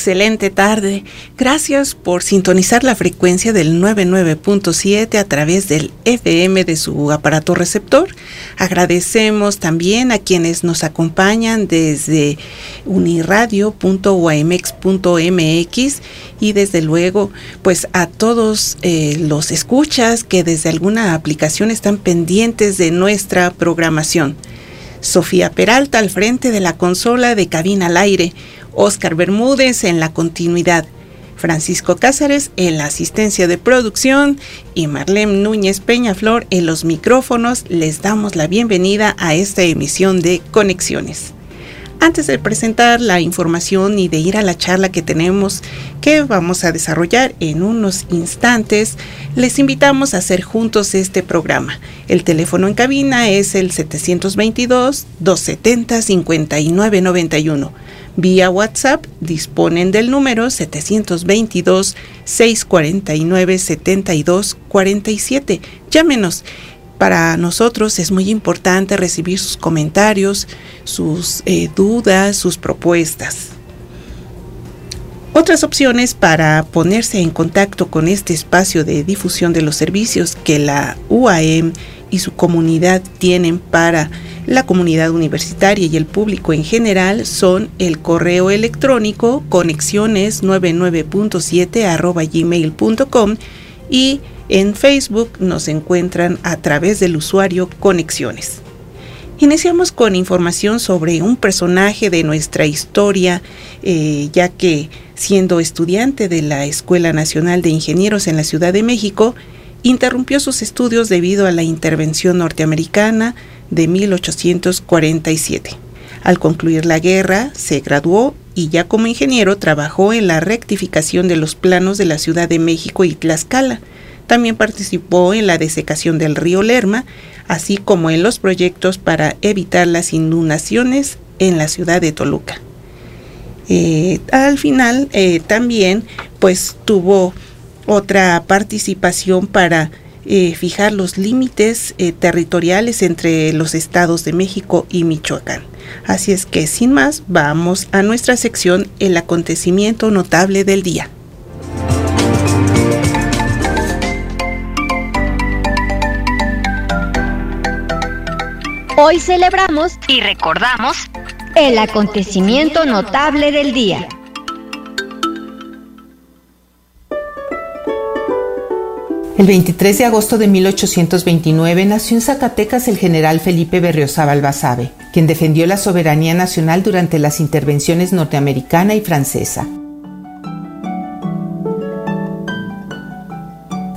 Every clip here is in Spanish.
Excelente tarde. Gracias por sintonizar la frecuencia del 99.7 a través del FM de su aparato receptor. Agradecemos también a quienes nos acompañan desde uniradio.uamex.mx y desde luego pues a todos eh, los escuchas que desde alguna aplicación están pendientes de nuestra programación. Sofía Peralta al frente de la consola de cabina al aire. Oscar Bermúdez en la continuidad, Francisco Cáceres en la asistencia de producción y Marlene Núñez Peñaflor en los micrófonos. Les damos la bienvenida a esta emisión de Conexiones. Antes de presentar la información y de ir a la charla que tenemos que vamos a desarrollar en unos instantes, les invitamos a hacer juntos este programa. El teléfono en cabina es el 722-270-5991. Vía WhatsApp disponen del número 722-649-7247. Llámenos. Para nosotros es muy importante recibir sus comentarios, sus eh, dudas, sus propuestas. Otras opciones para ponerse en contacto con este espacio de difusión de los servicios que la UAM y su comunidad tienen para la comunidad universitaria y el público en general son el correo electrónico conexiones99.7 gmail.com y en Facebook nos encuentran a través del usuario Conexiones. Iniciamos con información sobre un personaje de nuestra historia, eh, ya que siendo estudiante de la Escuela Nacional de Ingenieros en la Ciudad de México, interrumpió sus estudios debido a la intervención norteamericana de 1847. Al concluir la guerra, se graduó y ya como ingeniero trabajó en la rectificación de los planos de la Ciudad de México y Tlaxcala. También participó en la desecación del río Lerma, así como en los proyectos para evitar las inundaciones en la ciudad de Toluca. Eh, al final eh, también pues tuvo otra participación para eh, fijar los límites eh, territoriales entre los estados de México y Michoacán. Así es que sin más, vamos a nuestra sección El acontecimiento notable del día. Hoy celebramos y recordamos el acontecimiento notable del día. El 23 de agosto de 1829 nació en Zacatecas el general Felipe Berriozábal Basabe, quien defendió la soberanía nacional durante las intervenciones norteamericana y francesa.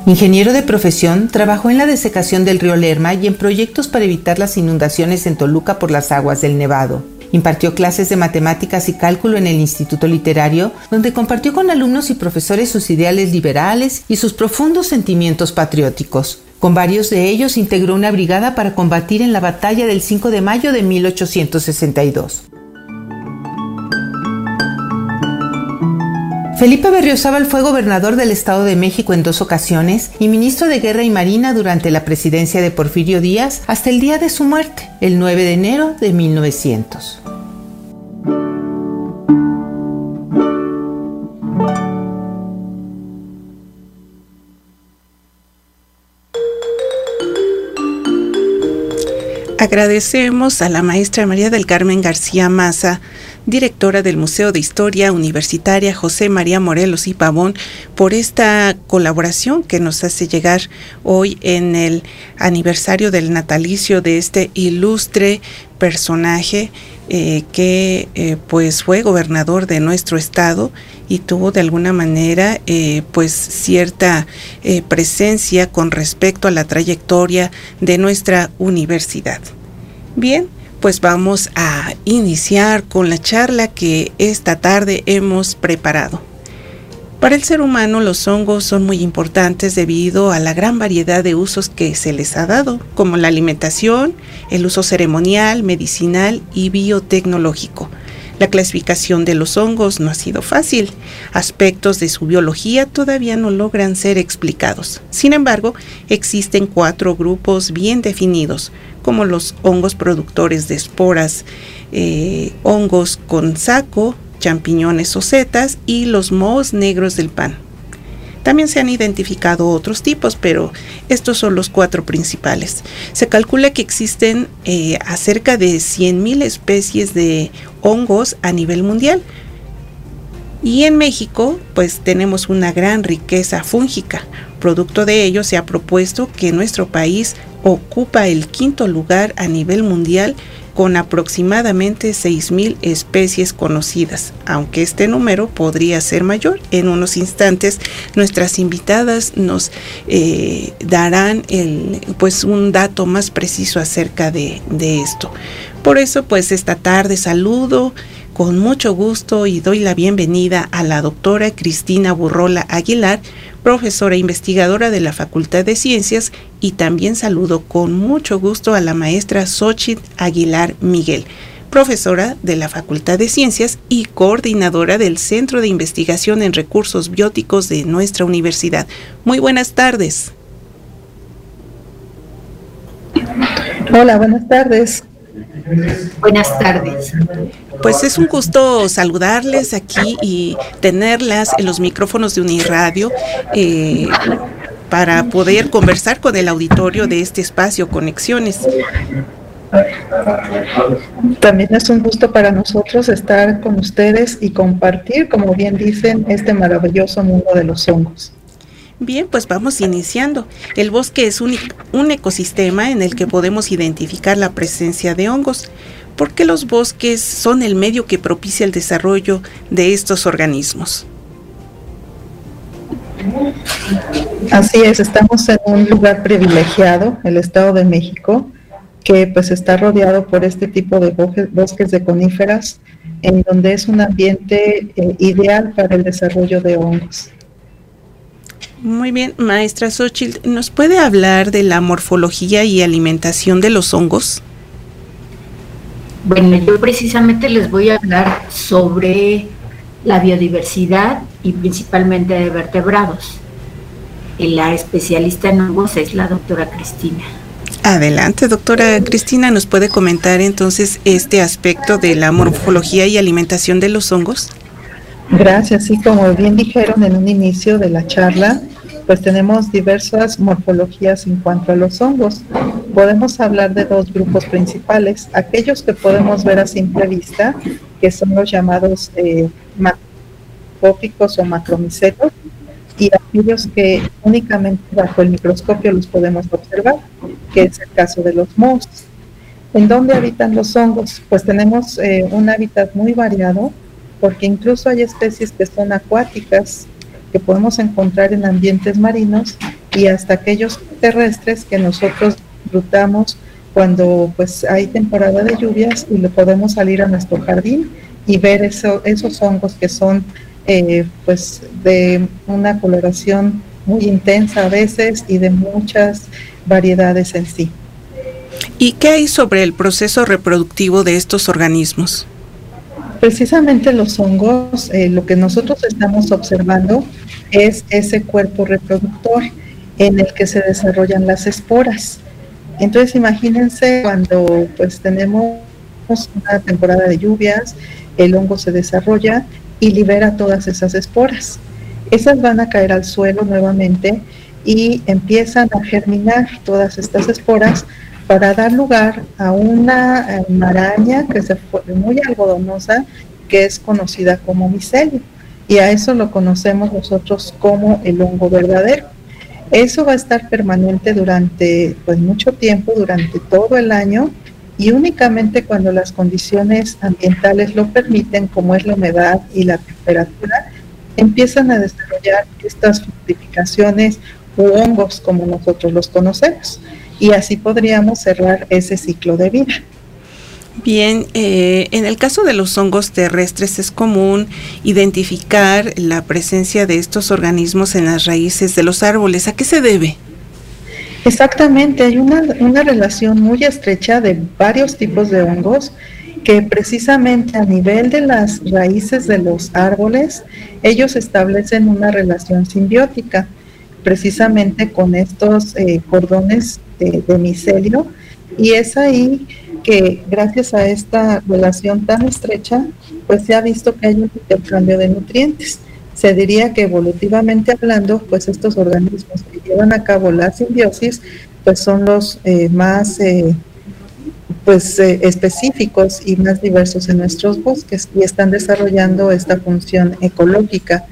Ingeniero de profesión, trabajó en la desecación del río Lerma y en proyectos para evitar las inundaciones en Toluca por las aguas del Nevado. Impartió clases de matemáticas y cálculo en el Instituto Literario, donde compartió con alumnos y profesores sus ideales liberales y sus profundos sentimientos patrióticos. Con varios de ellos integró una brigada para combatir en la batalla del 5 de mayo de 1862. Felipe Berriozábal fue gobernador del Estado de México en dos ocasiones y ministro de Guerra y Marina durante la presidencia de Porfirio Díaz hasta el día de su muerte, el 9 de enero de 1900. Agradecemos a la maestra María del Carmen García Maza, directora del Museo de Historia Universitaria José María Morelos y Pavón, por esta colaboración que nos hace llegar hoy en el aniversario del natalicio de este ilustre personaje eh, que eh, pues fue gobernador de nuestro estado y tuvo de alguna manera eh, pues cierta presencia con respecto a la trayectoria de nuestra universidad. Bien, pues vamos a iniciar con la charla que esta tarde hemos preparado. Para el ser humano los hongos son muy importantes debido a la gran variedad de usos que se les ha dado, como la alimentación, el uso ceremonial, medicinal y biotecnológico. La clasificación de los hongos no ha sido fácil. Aspectos de su biología todavía no logran ser explicados. Sin embargo, existen cuatro grupos bien definidos, como los hongos productores de esporas, eh, hongos con saco, champiñones o setas y los mohos negros del pan. También se han identificado otros tipos, pero estos son los cuatro principales. Se calcula que existen eh, acerca de 100.000 especies de hongos a nivel mundial. Y en México, pues tenemos una gran riqueza fúngica. Producto de ello, se ha propuesto que nuestro país ocupa el quinto lugar a nivel mundial con aproximadamente 6.000 especies conocidas, aunque este número podría ser mayor. En unos instantes nuestras invitadas nos eh, darán el, pues un dato más preciso acerca de, de esto. Por eso pues esta tarde saludo con mucho gusto y doy la bienvenida a la doctora Cristina Burrola Aguilar, profesora investigadora de la Facultad de Ciencias, y también saludo con mucho gusto a la maestra Xochitl Aguilar Miguel, profesora de la Facultad de Ciencias y coordinadora del Centro de Investigación en Recursos Bióticos de nuestra universidad. Muy buenas tardes. Hola, buenas tardes. Buenas tardes. Pues es un gusto saludarles aquí y tenerlas en los micrófonos de Uniradio eh, para poder conversar con el auditorio de este espacio Conexiones. También es un gusto para nosotros estar con ustedes y compartir, como bien dicen, este maravilloso mundo de los hongos. Bien, pues vamos iniciando. El bosque es un, un, ecosistema en el que podemos identificar la presencia de hongos, porque los bosques son el medio que propicia el desarrollo de estos organismos. Así es, estamos en un lugar privilegiado, el Estado de México, que pues está rodeado por este tipo de bosques de coníferas, en donde es un ambiente eh, ideal para el desarrollo de hongos. Muy bien, maestra Xochitl, ¿nos puede hablar de la morfología y alimentación de los hongos? Bueno, yo precisamente les voy a hablar sobre la biodiversidad y principalmente de vertebrados. La especialista en hongos es la doctora Cristina. Adelante, doctora Cristina, ¿nos puede comentar entonces este aspecto de la morfología y alimentación de los hongos? Gracias, sí, como bien dijeron en un inicio de la charla, pues tenemos diversas morfologías en cuanto a los hongos. Podemos hablar de dos grupos principales, aquellos que podemos ver a simple vista, que son los llamados eh, macroscópicos o macromicetos, y aquellos que únicamente bajo el microscopio los podemos observar, que es el caso de los mohos. ¿En dónde habitan los hongos? Pues tenemos eh, un hábitat muy variado, porque incluso hay especies que son acuáticas, que podemos encontrar en ambientes marinos y hasta aquellos terrestres que nosotros disfrutamos cuando pues hay temporada de lluvias y le podemos salir a nuestro jardín y ver eso, esos hongos que son eh, pues de una coloración muy intensa a veces y de muchas variedades en sí. ¿Y qué hay sobre el proceso reproductivo de estos organismos? Precisamente los hongos, eh, lo que nosotros estamos observando es ese cuerpo reproductor en el que se desarrollan las esporas. Entonces imagínense cuando pues tenemos una temporada de lluvias, el hongo se desarrolla y libera todas esas esporas. Esas van a caer al suelo nuevamente y empiezan a germinar todas estas esporas para dar lugar a una eh, maraña que se muy algodonosa que es conocida como micelio y a eso lo conocemos nosotros como el hongo verdadero. Eso va a estar permanente durante pues, mucho tiempo, durante todo el año y únicamente cuando las condiciones ambientales lo permiten, como es la humedad y la temperatura, empiezan a desarrollar estas fructificaciones u hongos como nosotros los conocemos. Y así podríamos cerrar ese ciclo de vida. Bien, eh, en el caso de los hongos terrestres es común identificar la presencia de estos organismos en las raíces de los árboles. ¿A qué se debe? Exactamente, hay una, una relación muy estrecha de varios tipos de hongos que precisamente a nivel de las raíces de los árboles, ellos establecen una relación simbiótica, precisamente con estos eh, cordones de, de micelio, y es ahí que gracias a esta relación tan estrecha, pues se ha visto que hay un intercambio de nutrientes. Se diría que evolutivamente hablando, pues estos organismos que llevan a cabo la simbiosis, pues son los eh, más eh, pues eh, específicos y más diversos en nuestros bosques y están desarrollando esta función ecológica.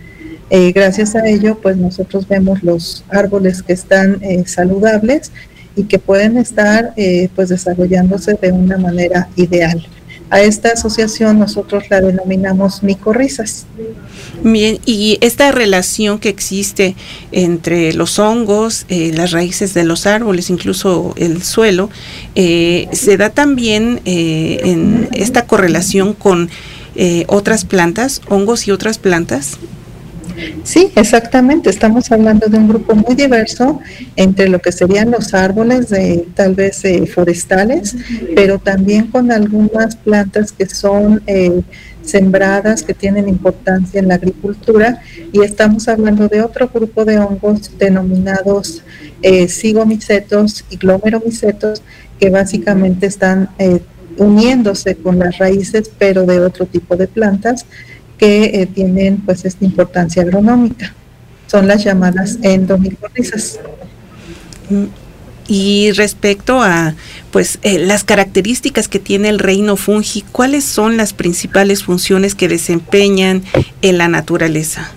gracias a ello, pues nosotros vemos los árboles que están saludables y que pueden estar eh, pues desarrollándose de una manera ideal. A esta asociación nosotros la denominamos micorrizas. Bien, y esta relación que existe entre los hongos, eh, las raíces de los árboles, incluso el suelo, eh, se da también en esta correlación con otras plantas, hongos y otras plantas. Sí, exactamente. Estamos hablando de un grupo muy diverso entre lo que serían los árboles de tal vez eh, forestales, pero también con algunas plantas que son eh, sembradas, que tienen importancia en la agricultura. Y estamos hablando de otro grupo de hongos denominados eh, cigomicetos y glomeromicetos, que básicamente están uniéndose con las raíces, pero de otro tipo de plantas que eh, tienen pues esta importancia agronómica. Son las llamadas endomicorrizas. Y respecto a pues eh, las características que tiene el reino fungi, ¿cuáles son las principales funciones que desempeñan en la naturaleza?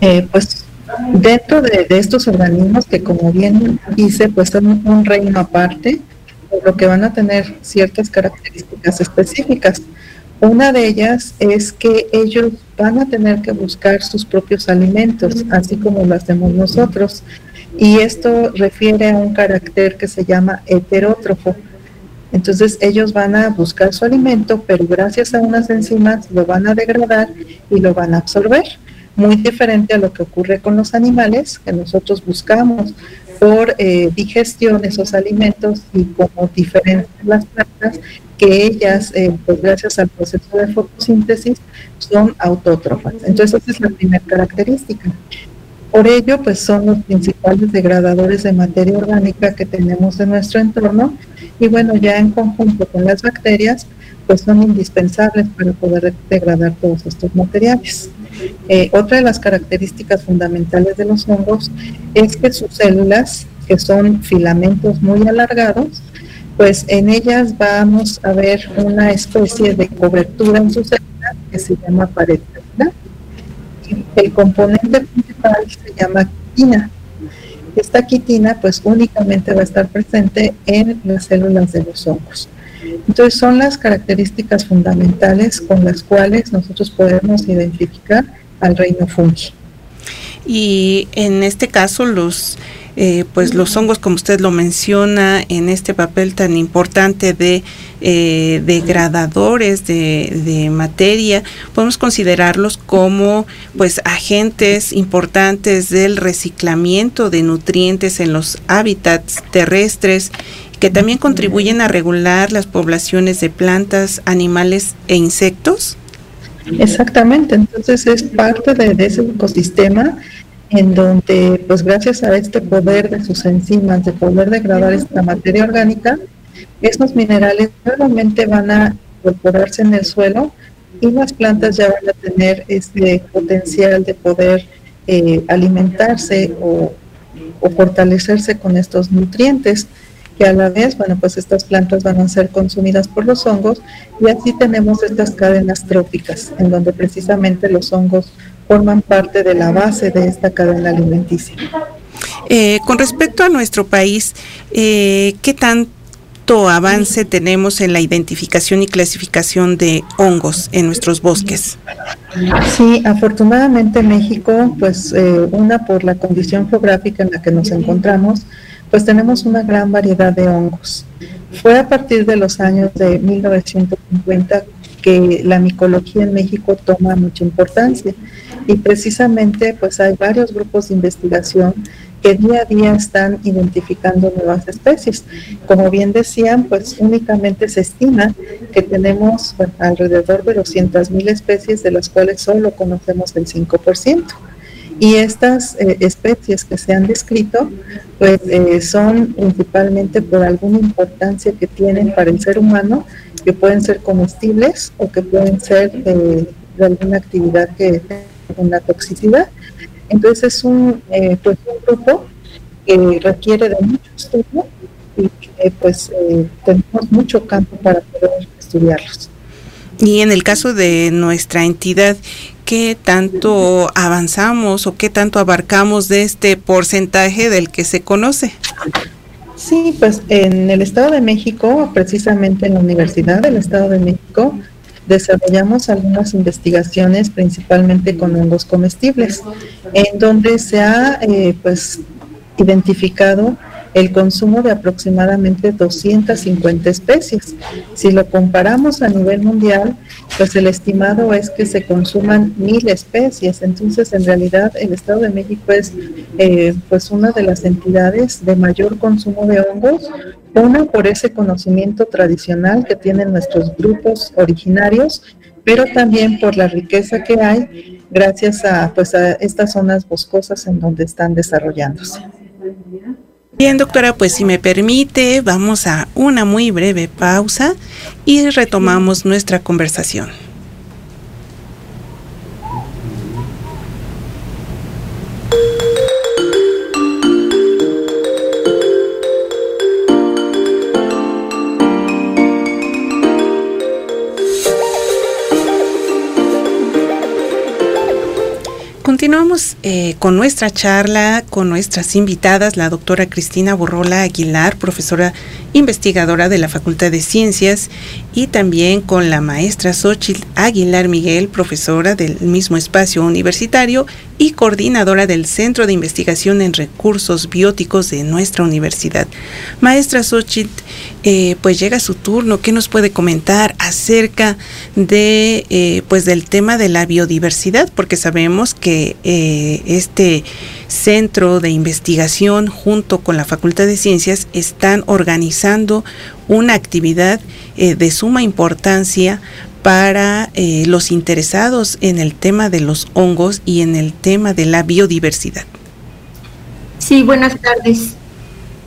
Eh, pues dentro de, estos organismos que como bien dice, pues son un reino aparte, lo que van a tener ciertas características específicas. Una de ellas es que ellos van a tener que buscar sus propios alimentos, así como lo hacemos nosotros. Y esto refiere a un carácter que se llama heterótrofo. Entonces ellos van a buscar su alimento, pero gracias a unas enzimas lo van a degradar y lo van a absorber. Muy diferente a lo que ocurre con los animales, que nosotros buscamos por eh, digestión esos alimentos y como diferentes las plantas, que ellas, eh, pues gracias al proceso de fotosíntesis, son autótrofas. Entonces, esa es la primera característica. Por ello, pues son los principales degradadores de materia orgánica que tenemos en nuestro entorno y bueno, ya en conjunto con las bacterias, pues son indispensables para poder degradar todos estos materiales. Eh, otra de las características fundamentales de los hongos es que sus células, que son filamentos muy alargados, pues en ellas vamos a ver una especie de cobertura en su célula que se llama pared El componente principal se llama quitina. Esta quitina pues únicamente va a estar presente en las células de los hongos. Entonces son las características fundamentales con las cuales nosotros podemos identificar al reino fungi. Y en este caso los eh, pues los hongos, como usted lo menciona, en este papel tan importante de eh, degradadores de, materia, podemos considerarlos como pues agentes importantes del reciclamiento de nutrientes en los hábitats terrestres que también contribuyen a regular las poblaciones de plantas, animales e insectos. Exactamente, entonces es parte de ese ecosistema en donde, pues gracias a este poder de sus enzimas, de poder degradar esta materia orgánica, estos minerales nuevamente van a incorporarse en el suelo y las plantas ya van a tener este potencial de poder eh, alimentarse o, o fortalecerse con estos nutrientes que a la vez, bueno, pues estas plantas van a ser consumidas por los hongos y así tenemos estas cadenas tróficas en donde precisamente los hongos forman parte de la base de esta cadena alimenticia. Eh, con respecto a nuestro país, eh, ¿qué tanto avance tenemos en la identificación y clasificación de hongos en nuestros bosques? Sí, afortunadamente México, pues eh, una por la condición geográfica en la que nos encontramos, pues tenemos una gran variedad de hongos. Fue a partir de los años de 1950 que la micología en México toma mucha importancia y precisamente pues hay varios grupos de investigación que día a día están identificando nuevas especies. Como bien decían, pues únicamente se estima que tenemos alrededor de 200 mil especies de las cuales solo conocemos el 5%. Y estas eh, especies que se han descrito, pues eh, son principalmente por alguna importancia que tienen para el ser humano, que pueden ser comestibles o que pueden ser eh, de alguna actividad que tenga una toxicidad. Entonces es un, pues un grupo que requiere de mucho estudio y pues tenemos mucho campo para poder estudiarlos. Y en el caso de nuestra entidad, qué tanto avanzamos o qué tanto abarcamos de este porcentaje del que se conoce. Sí, pues en el Estado de México, precisamente en la Universidad del Estado de México, desarrollamos algunas investigaciones principalmente con hongos comestibles, en donde se ha eh, pues identificado el consumo de aproximadamente 250 especies. Si lo comparamos a nivel mundial, pues el estimado es que se consuman mil especies. Entonces, en realidad, el Estado de México es eh, pues una de las entidades de mayor consumo de hongos, una por ese conocimiento tradicional que tienen nuestros grupos originarios, pero también por la riqueza que hay gracias a pues a estas zonas boscosas en donde están desarrollándose. Bien, doctora, pues si me permite, vamos a una muy breve pausa y retomamos nuestra conversación. Continuamos eh, con nuestra charla con nuestras invitadas, la doctora Cristina Borrola Aguilar, profesora investigadora de la Facultad de Ciencias, y también con la maestra Xochitl Aguilar Miguel, profesora del mismo espacio universitario y coordinadora del Centro de Investigación en Recursos Bióticos de nuestra universidad. Maestra Xochitl, eh, pues llega su turno. ¿Qué nos puede comentar acerca de, eh, pues del tema de la biodiversidad? Porque sabemos que eh, este centro de investigación junto con la Facultad de Ciencias están organizando una actividad de suma importancia para los interesados en el tema de los hongos y en el tema de la biodiversidad. Sí, buenas tardes.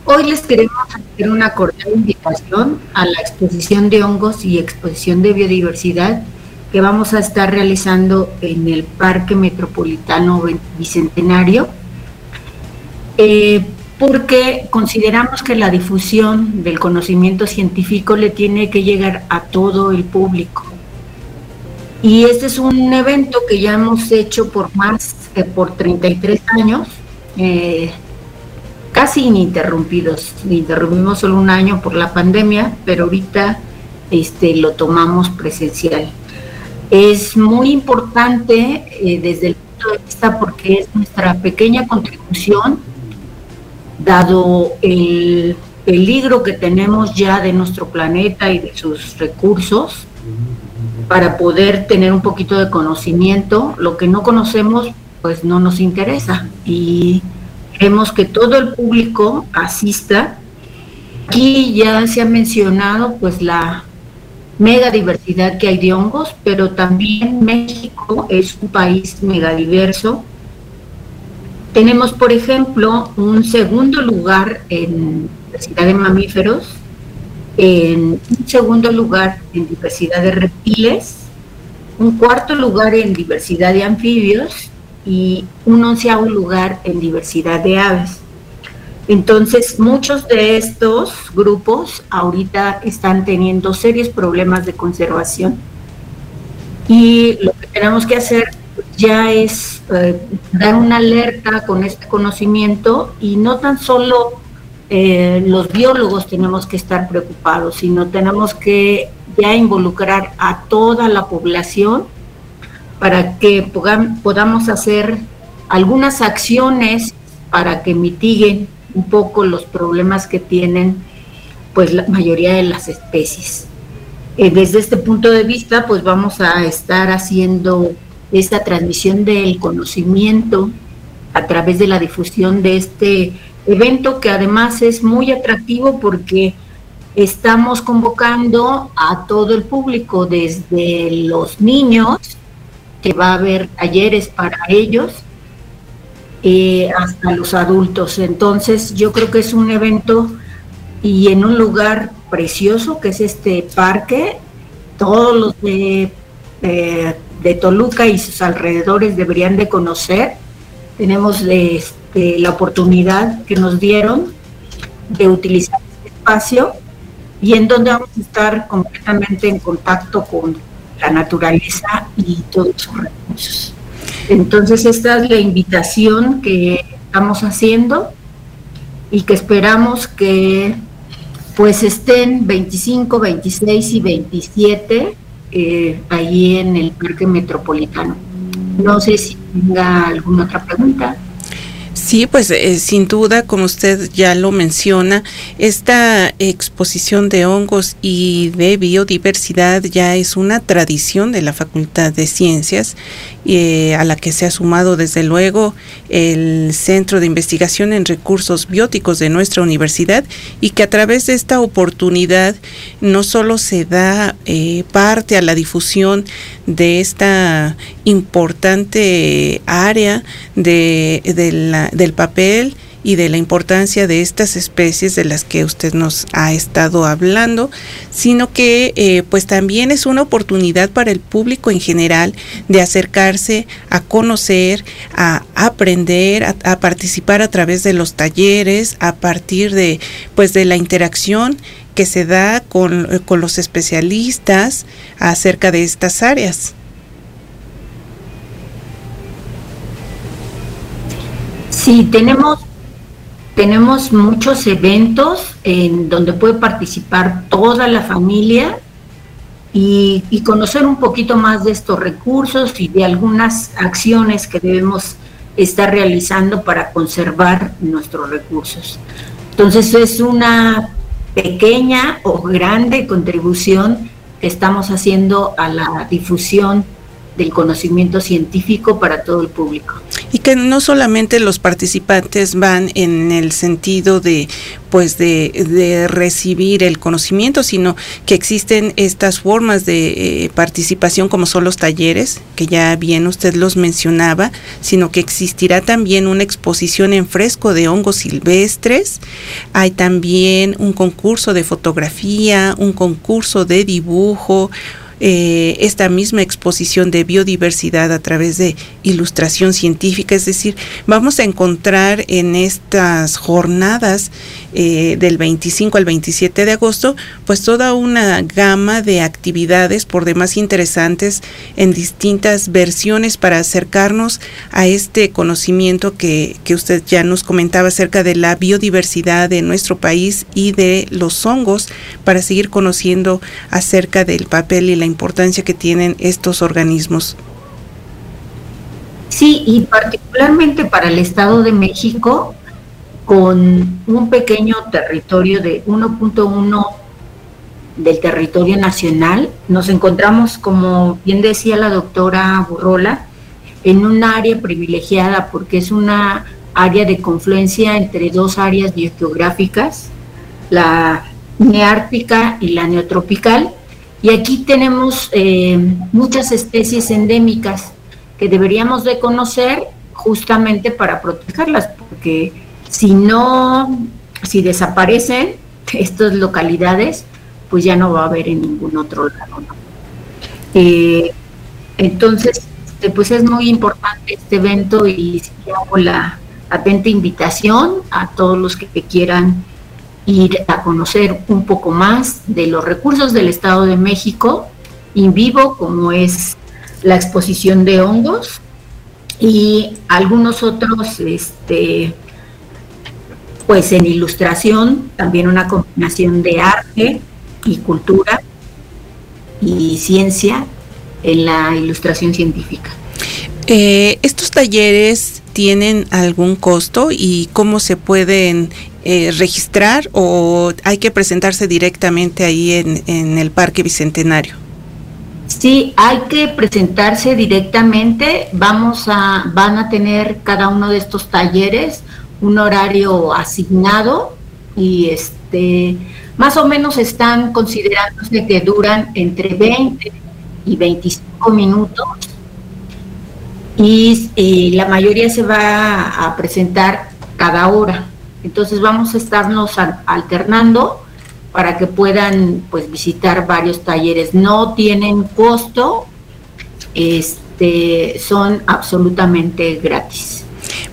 Hoy les queremos hacer una cordial invitación a la exposición de hongos y exposición de biodiversidad que vamos a estar realizando en el Parque Metropolitano Bicentenario, eh, porque consideramos que la difusión del conocimiento científico le tiene que llegar a todo el público. Y este es un evento que ya hemos hecho por más que por 33 años. Eh, casi ininterrumpidos. Interrumpimos solo un año por la pandemia, pero ahorita este, lo tomamos presencial. Es muy importante eh, desde el punto de vista porque es nuestra pequeña contribución, dado el peligro que tenemos ya de nuestro planeta y de sus recursos, para poder tener un poquito de conocimiento. Lo que no conocemos, pues no nos interesa. Y Queremos que todo el público asista. Aquí ya se ha mencionado pues la mega diversidad que hay de hongos, pero también México es un país megadiverso. Tenemos, por ejemplo, un segundo lugar en diversidad de mamíferos, en un segundo lugar en diversidad de reptiles, un cuarto lugar en diversidad de anfibios y un onceavo lugar en diversidad de aves. Entonces, muchos de estos grupos ahorita están teniendo serios problemas de conservación y lo que tenemos que hacer ya es eh, dar una alerta con este conocimiento y no tan solo eh, los biólogos tenemos que estar preocupados, sino tenemos que ya involucrar a toda la población para que podamos hacer algunas acciones para que mitiguen un poco los problemas que tienen pues la mayoría de las especies. Eh, desde este punto de vista, pues vamos a estar haciendo esta transmisión del conocimiento a través de la difusión de este evento que además es muy atractivo porque estamos convocando a todo el público, desde los niños, que va a haber talleres para ellos, eh, hasta los adultos. Entonces yo creo que es un evento y en un lugar precioso que es este parque, todos los de, de, Toluca y sus alrededores deberían de conocer. Tenemos este, la oportunidad que nos dieron de utilizar este espacio y en donde vamos a estar completamente en contacto con la naturaleza y todos sus recursos. Entonces esta es la invitación que estamos haciendo y que esperamos que pues estén 25, 26 y 27 eh, ahí en el Parque Metropolitano. No sé si tenga alguna otra pregunta. Sí, pues eh, sin duda, como usted ya lo menciona, esta exposición de hongos y de biodiversidad ya es una tradición de la Facultad de Ciencias eh, a la que se ha sumado desde luego el Centro de Investigación en Recursos Bióticos de nuestra universidad y que a través de esta oportunidad no solo se da eh, parte a la difusión de esta importante área de, del papel, y de la importancia de estas especies de las que usted nos ha estado hablando, sino que eh, pues también es una oportunidad para el público en general de acercarse a conocer, a aprender, a, participar a través de los talleres, a partir de pues de la interacción que se da con, con los especialistas acerca de estas áreas. Sí, tenemos tenemos muchos eventos en donde puede participar toda la familia y, conocer un poquito más de estos recursos y de algunas acciones que debemos estar realizando para conservar nuestros recursos. Entonces es una pequeña o grande contribución que estamos haciendo a la difusión del conocimiento científico para todo el público. Y que no solamente los participantes van en el sentido de pues de, recibir el conocimiento, sino que existen estas formas de eh, participación como son los talleres, que ya bien usted los mencionaba, sino que existirá también una exposición en fresco de hongos silvestres, hay también un concurso de fotografía, un concurso de dibujo, eh, esta misma exposición de biodiversidad a través de ilustración científica, es decir, vamos a encontrar en estas jornadas eh, del 25 al 27 de agosto, pues toda una gama de actividades por demás interesantes en distintas versiones para acercarnos a este conocimiento que, que usted ya nos comentaba acerca de la biodiversidad de nuestro país y de los hongos, para seguir conociendo acerca del papel y la importancia que tienen estos organismos. Sí, y particularmente para el Estado de México, con un pequeño territorio de 1.1 del territorio nacional, nos encontramos, como bien decía la doctora Burrola, en un área privilegiada porque es una área de confluencia entre dos áreas biogeográficas, la neártica y la neotropical, y aquí tenemos eh, muchas especies endémicas que deberíamos de conocer justamente para protegerlas, porque si no, si desaparecen estas localidades, pues ya no va a haber en ningún otro lado. Eh, entonces, este, pues es muy importante este evento y hago la atenta invitación a todos los que quieran ir a conocer un poco más de los recursos del Estado de México en vivo, como es la exposición de hongos y algunos otros, este, pues en ilustración, también una combinación de arte y cultura y ciencia en la ilustración científica. Eh, ¿Estos talleres tienen algún costo y cómo se pueden eh, registrar o hay que presentarse directamente ahí en, en el Parque Bicentenario? Sí, hay que presentarse directamente. Vamos a, van a tener cada uno de estos talleres un horario asignado y este más o menos están considerándose que duran entre 20 y 25 minutos y, la mayoría se va a presentar cada hora. Entonces vamos a estarnos alternando para que puedan pues visitar varios talleres. No tienen costo, este, son absolutamente gratis.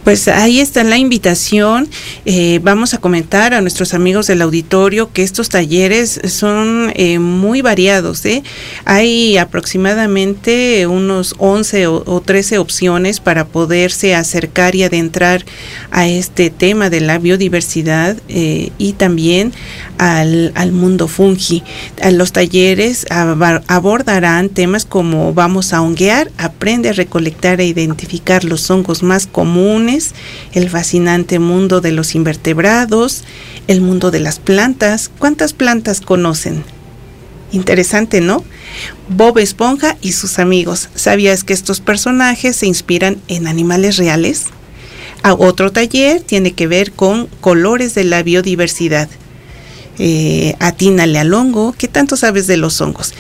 Pues ahí está la invitación. Eh, vamos a comentar a nuestros amigos del auditorio que estos talleres son eh, muy variados. ¿eh? Hay aproximadamente unos 11 o, 13 opciones para poderse acercar y adentrar a este tema de la biodiversidad y también al, al, mundo fungi. Los talleres abordarán temas como vamos a honguear, aprende a recolectar e identificar los hongos más comunes, el fascinante mundo de los invertebrados, el mundo de las plantas. ¿Cuántas plantas conocen? Interesante, ¿no? Bob Esponja y sus amigos. ¿Sabías que estos personajes se inspiran en animales reales? A otro taller tiene que ver con colores de la biodiversidad. Eh, atínale al hongo. ¿Qué tanto sabes de los hongos?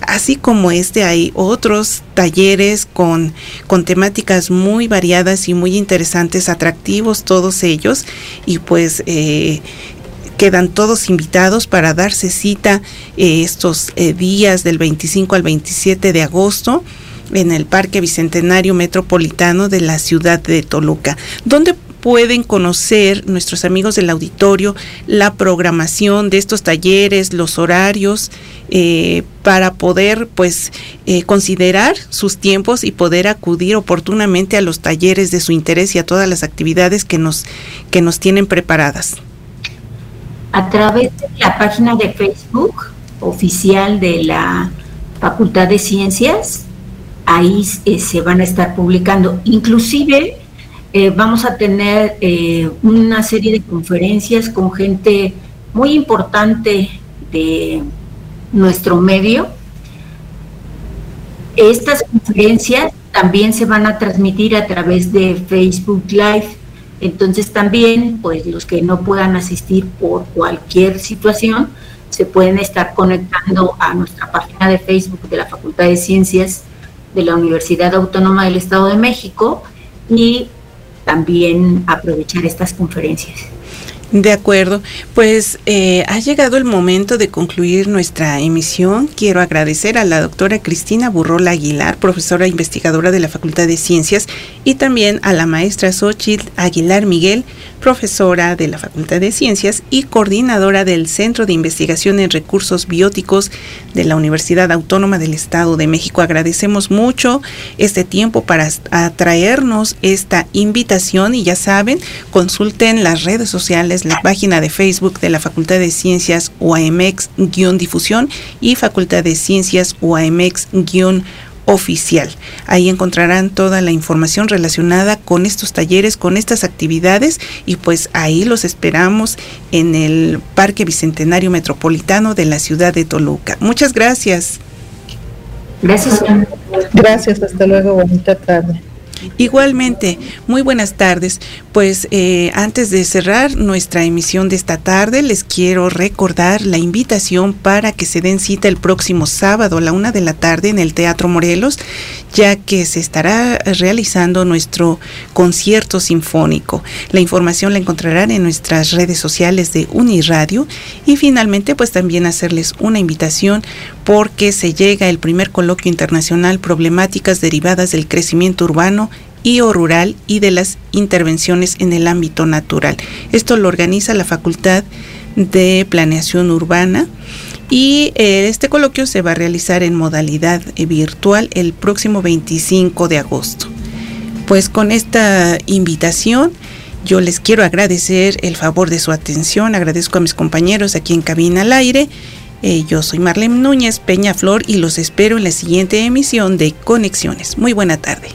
Así como este hay otros talleres con, con temáticas muy variadas y muy interesantes, atractivos todos ellos y pues eh, quedan todos invitados para darse cita eh, estos eh, días del 25 al 27 de agosto en el Parque Bicentenario Metropolitano de la ciudad de Toluca, donde pueden conocer nuestros amigos del auditorio la programación de estos talleres, los horarios, eh, para poder pues eh, considerar sus tiempos y poder acudir oportunamente a los talleres de su interés y a todas las actividades que nos, que nos tienen preparadas. A través de la página de Facebook oficial de la Facultad de Ciencias, ahí eh, se van a estar publicando. Inclusive eh, vamos a tener eh, una serie de conferencias con gente muy importante de nuestro medio. Estas conferencias también se van a transmitir a través de Facebook Live. Entonces también, pues los que no puedan asistir por cualquier situación, se pueden estar conectando a nuestra página de Facebook de la Facultad de Ciencias de la Universidad Autónoma del Estado de México y también aprovechar estas conferencias. De acuerdo, pues eh, ha llegado el momento de concluir nuestra emisión. Quiero agradecer a la doctora Cristina Burrola Aguilar, profesora investigadora de la Facultad de Ciencias, y también a la maestra Xochitl Aguilar Miguel, profesora de la Facultad de Ciencias y coordinadora del Centro de Investigación en Recursos Bióticos de la Universidad Autónoma del Estado de México. Agradecemos mucho este tiempo para traernos esta invitación y ya saben, consulten las redes sociales, la página de Facebook de la Facultad de Ciencias UAMX-difusión y Facultad de Ciencias UAMX-difusión oficial. Ahí encontrarán toda la información relacionada con estos talleres, con estas actividades y pues ahí los esperamos en el Parque Bicentenario Metropolitano de la ciudad de Toluca. Muchas gracias. Gracias. Gracias, hasta luego, bonita tarde. Igualmente, muy buenas tardes. Pues eh, antes de cerrar nuestra emisión de esta tarde, les quiero recordar la invitación para que se den cita el próximo sábado a la una de la tarde en el Teatro Morelos, ya que se estará realizando nuestro concierto sinfónico. La información la encontrarán en nuestras redes sociales de Uniradio y finalmente pues también hacerles una invitación porque se llega el primer coloquio internacional Problemáticas derivadas del crecimiento urbano y rural y de las intervenciones en el ámbito natural. Esto lo organiza la Facultad de Planeación Urbana y eh, este coloquio se va a realizar en modalidad eh, virtual el próximo 25 de agosto. Pues con esta invitación yo les quiero agradecer el favor de su atención, agradezco a mis compañeros aquí en Cabina al Aire eh, yo soy Marlene Núñez Peña Flor y los espero en la siguiente emisión de Conexiones. Muy buena tarde.